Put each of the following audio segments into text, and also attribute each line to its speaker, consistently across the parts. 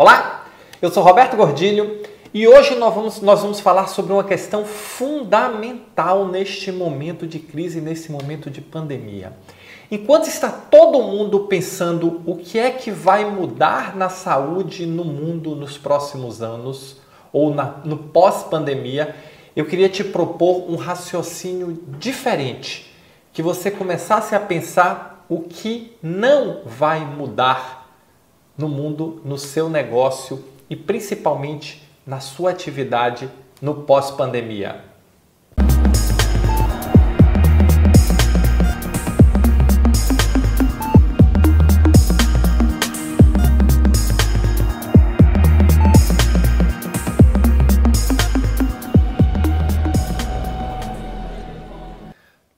Speaker 1: Olá, eu sou Roberto Gordilho e hoje nós vamos, nós vamos falar sobre uma questão fundamental neste momento de crise, nesse momento de pandemia. Enquanto está todo mundo pensando o que é que vai mudar na saúde no mundo nos próximos anos ou na, no pós-pandemia, eu queria te propor um raciocínio diferente, que você começasse a pensar o que não vai mudar no mundo, no seu negócio e principalmente na sua atividade no pós-pandemia.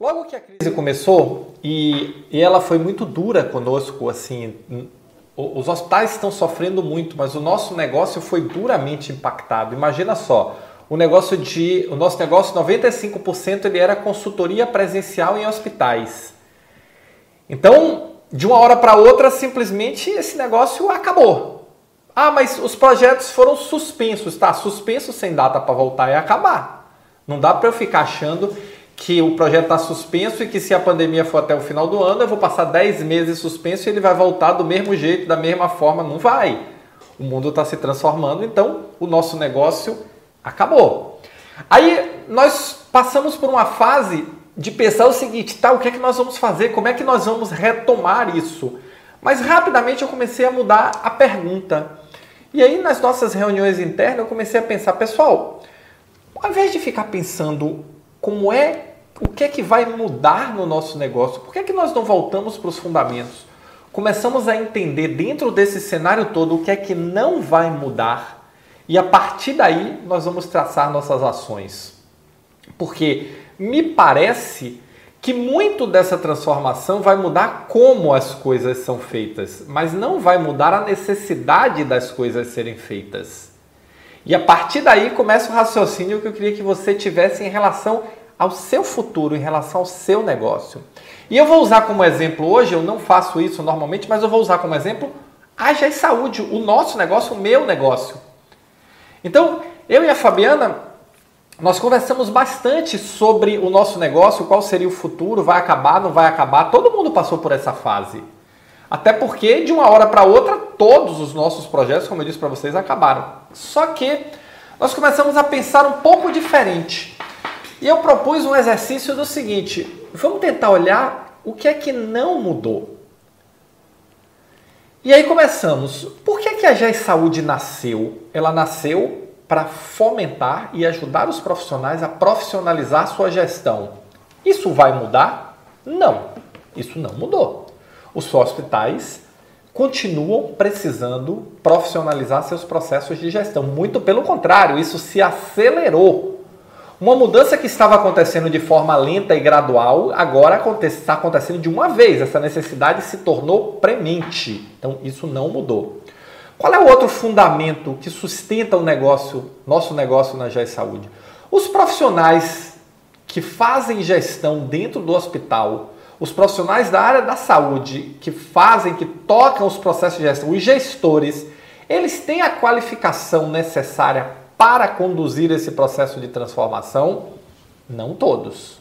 Speaker 1: Logo que a crise começou e, e ela foi muito dura conosco, assim, os hospitais estão sofrendo muito, mas o nosso negócio foi duramente impactado. Imagina só, o negócio de, o nosso negócio 95% ele era consultoria presencial em hospitais. Então, de uma hora para outra, simplesmente esse negócio acabou. Ah, mas os projetos foram suspensos, tá? Suspenso sem data para voltar e acabar. Não dá para eu ficar achando que o projeto está suspenso e que se a pandemia for até o final do ano, eu vou passar 10 meses suspenso e ele vai voltar do mesmo jeito, da mesma forma. Não vai. O mundo está se transformando, então o nosso negócio acabou. Aí nós passamos por uma fase de pensar o seguinte, tá, o que é que nós vamos fazer? Como é que nós vamos retomar isso? Mas rapidamente eu comecei a mudar a pergunta. E aí nas nossas reuniões internas eu comecei a pensar, pessoal, ao invés de ficar pensando como é o que é que vai mudar no nosso negócio? Por que é que nós não voltamos para os fundamentos? Começamos a entender dentro desse cenário todo o que é que não vai mudar e a partir daí nós vamos traçar nossas ações. Porque me parece que muito dessa transformação vai mudar como as coisas são feitas, mas não vai mudar a necessidade das coisas serem feitas. E a partir daí começa o raciocínio que eu queria que você tivesse em relação ao seu futuro, em relação ao seu negócio. E eu vou usar como exemplo hoje, eu não faço isso normalmente, mas eu vou usar como exemplo a GES Saúde, o nosso negócio, o meu negócio. Então, eu e a Fabiana, nós conversamos bastante sobre o nosso negócio, qual seria o futuro, vai acabar, não vai acabar. Todo mundo passou por essa fase. Até porque, de uma hora para outra, todos os nossos projetos, como eu disse para vocês, acabaram. Só que nós começamos a pensar um pouco diferente. E eu propus um exercício do seguinte: vamos tentar olhar o que é que não mudou. E aí começamos. Por que, que a GES Saúde nasceu? Ela nasceu para fomentar e ajudar os profissionais a profissionalizar sua gestão. Isso vai mudar? Não, isso não mudou. Os hospitais continuam precisando profissionalizar seus processos de gestão. Muito pelo contrário, isso se acelerou uma mudança que estava acontecendo de forma lenta e gradual, agora está acontecendo de uma vez. Essa necessidade se tornou premente. Então, isso não mudou. Qual é o outro fundamento que sustenta o negócio, nosso negócio na GES Saúde? Os profissionais que fazem gestão dentro do hospital, os profissionais da área da saúde que fazem, que tocam os processos de gestão, os gestores, eles têm a qualificação necessária para conduzir esse processo de transformação? Não todos.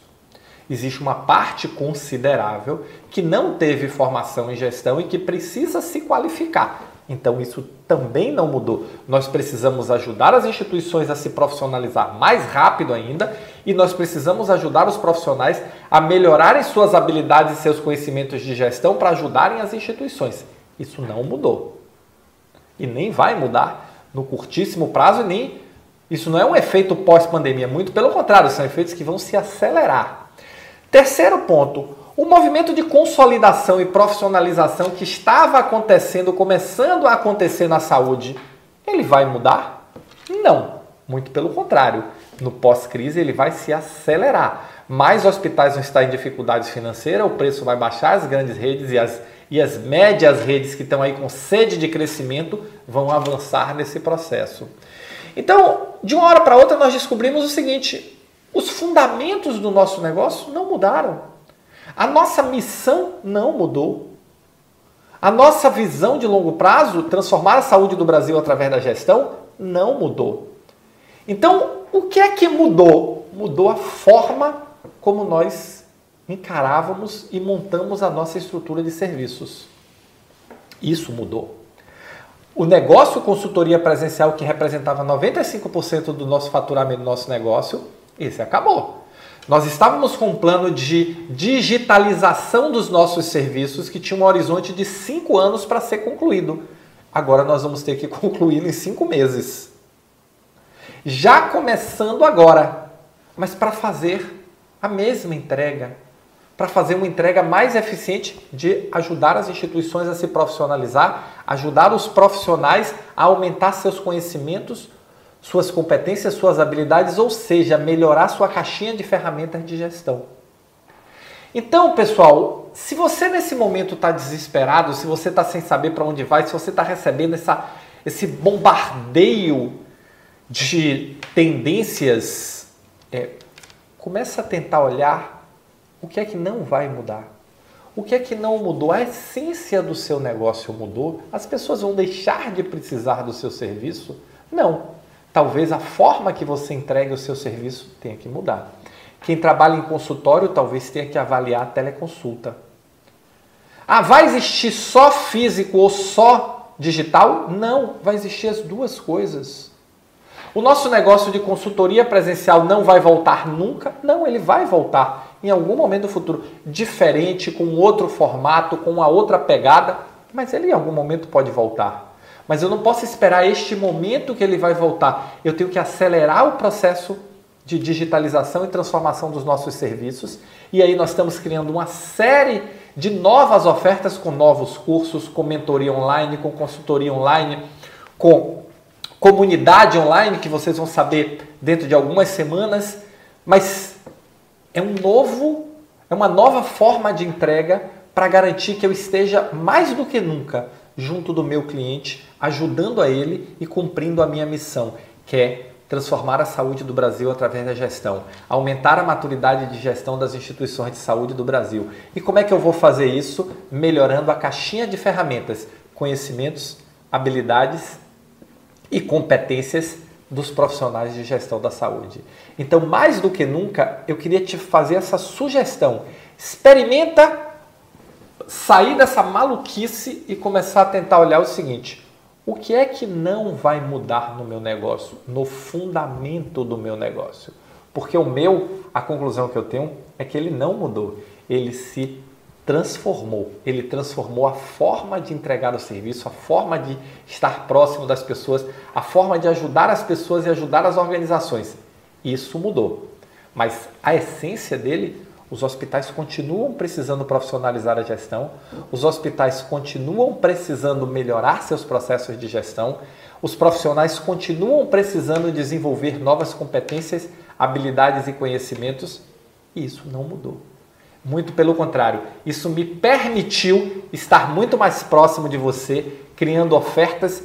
Speaker 1: Existe uma parte considerável que não teve formação em gestão e que precisa se qualificar. Então, isso também não mudou. Nós precisamos ajudar as instituições a se profissionalizar mais rápido ainda e nós precisamos ajudar os profissionais a melhorarem suas habilidades e seus conhecimentos de gestão para ajudarem as instituições. Isso não mudou. E nem vai mudar no curtíssimo prazo e nem isso não é um efeito pós-pandemia, muito pelo contrário, são efeitos que vão se acelerar. Terceiro ponto, o movimento de consolidação e profissionalização que estava acontecendo, começando a acontecer na saúde, ele vai mudar? Não, muito pelo contrário. No pós-crise ele vai se acelerar. Mais hospitais vão estar em dificuldades financeiras, o preço vai baixar, as grandes redes e as, e as médias redes que estão aí com sede de crescimento vão avançar nesse processo. Então, de uma hora para outra, nós descobrimos o seguinte: os fundamentos do nosso negócio não mudaram. A nossa missão não mudou. A nossa visão de longo prazo, transformar a saúde do Brasil através da gestão, não mudou. Então, o que é que mudou? Mudou a forma como nós encarávamos e montamos a nossa estrutura de serviços. Isso mudou. O negócio consultoria presencial, que representava 95% do nosso faturamento do nosso negócio, esse acabou. Nós estávamos com um plano de digitalização dos nossos serviços que tinha um horizonte de cinco anos para ser concluído. Agora nós vamos ter que concluí-lo em cinco meses. Já começando agora, mas para fazer a mesma entrega, para fazer uma entrega mais eficiente de ajudar as instituições a se profissionalizar, ajudar os profissionais a aumentar seus conhecimentos suas competências, suas habilidades, ou seja, melhorar sua caixinha de ferramentas de gestão. Então, pessoal, se você nesse momento está desesperado, se você está sem saber para onde vai, se você está recebendo essa, esse bombardeio de tendências, é, começa a tentar olhar o que é que não vai mudar. O que é que não mudou? A essência do seu negócio mudou? As pessoas vão deixar de precisar do seu serviço? Não talvez a forma que você entregue o seu serviço tenha que mudar. Quem trabalha em consultório talvez tenha que avaliar a teleconsulta. Ah, vai existir só físico ou só digital? Não, vai existir as duas coisas. O nosso negócio de consultoria presencial não vai voltar nunca? Não, ele vai voltar em algum momento do futuro, diferente, com outro formato, com uma outra pegada, mas ele em algum momento pode voltar. Mas eu não posso esperar este momento que ele vai voltar. Eu tenho que acelerar o processo de digitalização e transformação dos nossos serviços. E aí nós estamos criando uma série de novas ofertas com novos cursos, com mentoria online, com consultoria online, com comunidade online que vocês vão saber dentro de algumas semanas, mas é um novo, é uma nova forma de entrega para garantir que eu esteja mais do que nunca junto do meu cliente, ajudando a ele e cumprindo a minha missão, que é transformar a saúde do Brasil através da gestão, aumentar a maturidade de gestão das instituições de saúde do Brasil. E como é que eu vou fazer isso? Melhorando a caixinha de ferramentas, conhecimentos, habilidades e competências dos profissionais de gestão da saúde. Então, mais do que nunca, eu queria te fazer essa sugestão. Experimenta sair dessa maluquice e começar a tentar olhar o seguinte: o que é que não vai mudar no meu negócio, no fundamento do meu negócio? Porque o meu, a conclusão que eu tenho é que ele não mudou, ele se transformou. Ele transformou a forma de entregar o serviço, a forma de estar próximo das pessoas, a forma de ajudar as pessoas e ajudar as organizações. Isso mudou. Mas a essência dele os hospitais continuam precisando profissionalizar a gestão, os hospitais continuam precisando melhorar seus processos de gestão, os profissionais continuam precisando desenvolver novas competências, habilidades e conhecimentos, e isso não mudou. Muito pelo contrário, isso me permitiu estar muito mais próximo de você, criando ofertas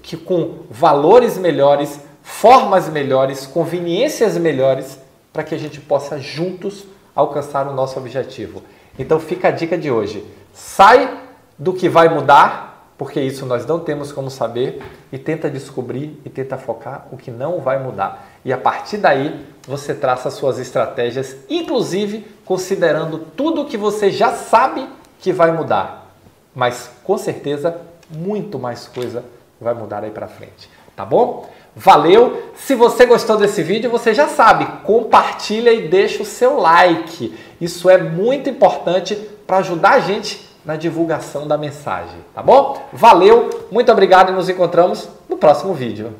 Speaker 1: que com valores melhores, formas melhores, conveniências melhores, para que a gente possa juntos alcançar o nosso objetivo. Então fica a dica de hoje. Sai do que vai mudar, porque isso nós não temos como saber, e tenta descobrir e tenta focar o que não vai mudar. E a partir daí você traça suas estratégias, inclusive considerando tudo que você já sabe que vai mudar. Mas com certeza muito mais coisa vai mudar aí para frente, tá bom? Valeu! Se você gostou desse vídeo, você já sabe, compartilha e deixa o seu like. Isso é muito importante para ajudar a gente na divulgação da mensagem, tá bom? Valeu, muito obrigado e nos encontramos no próximo vídeo.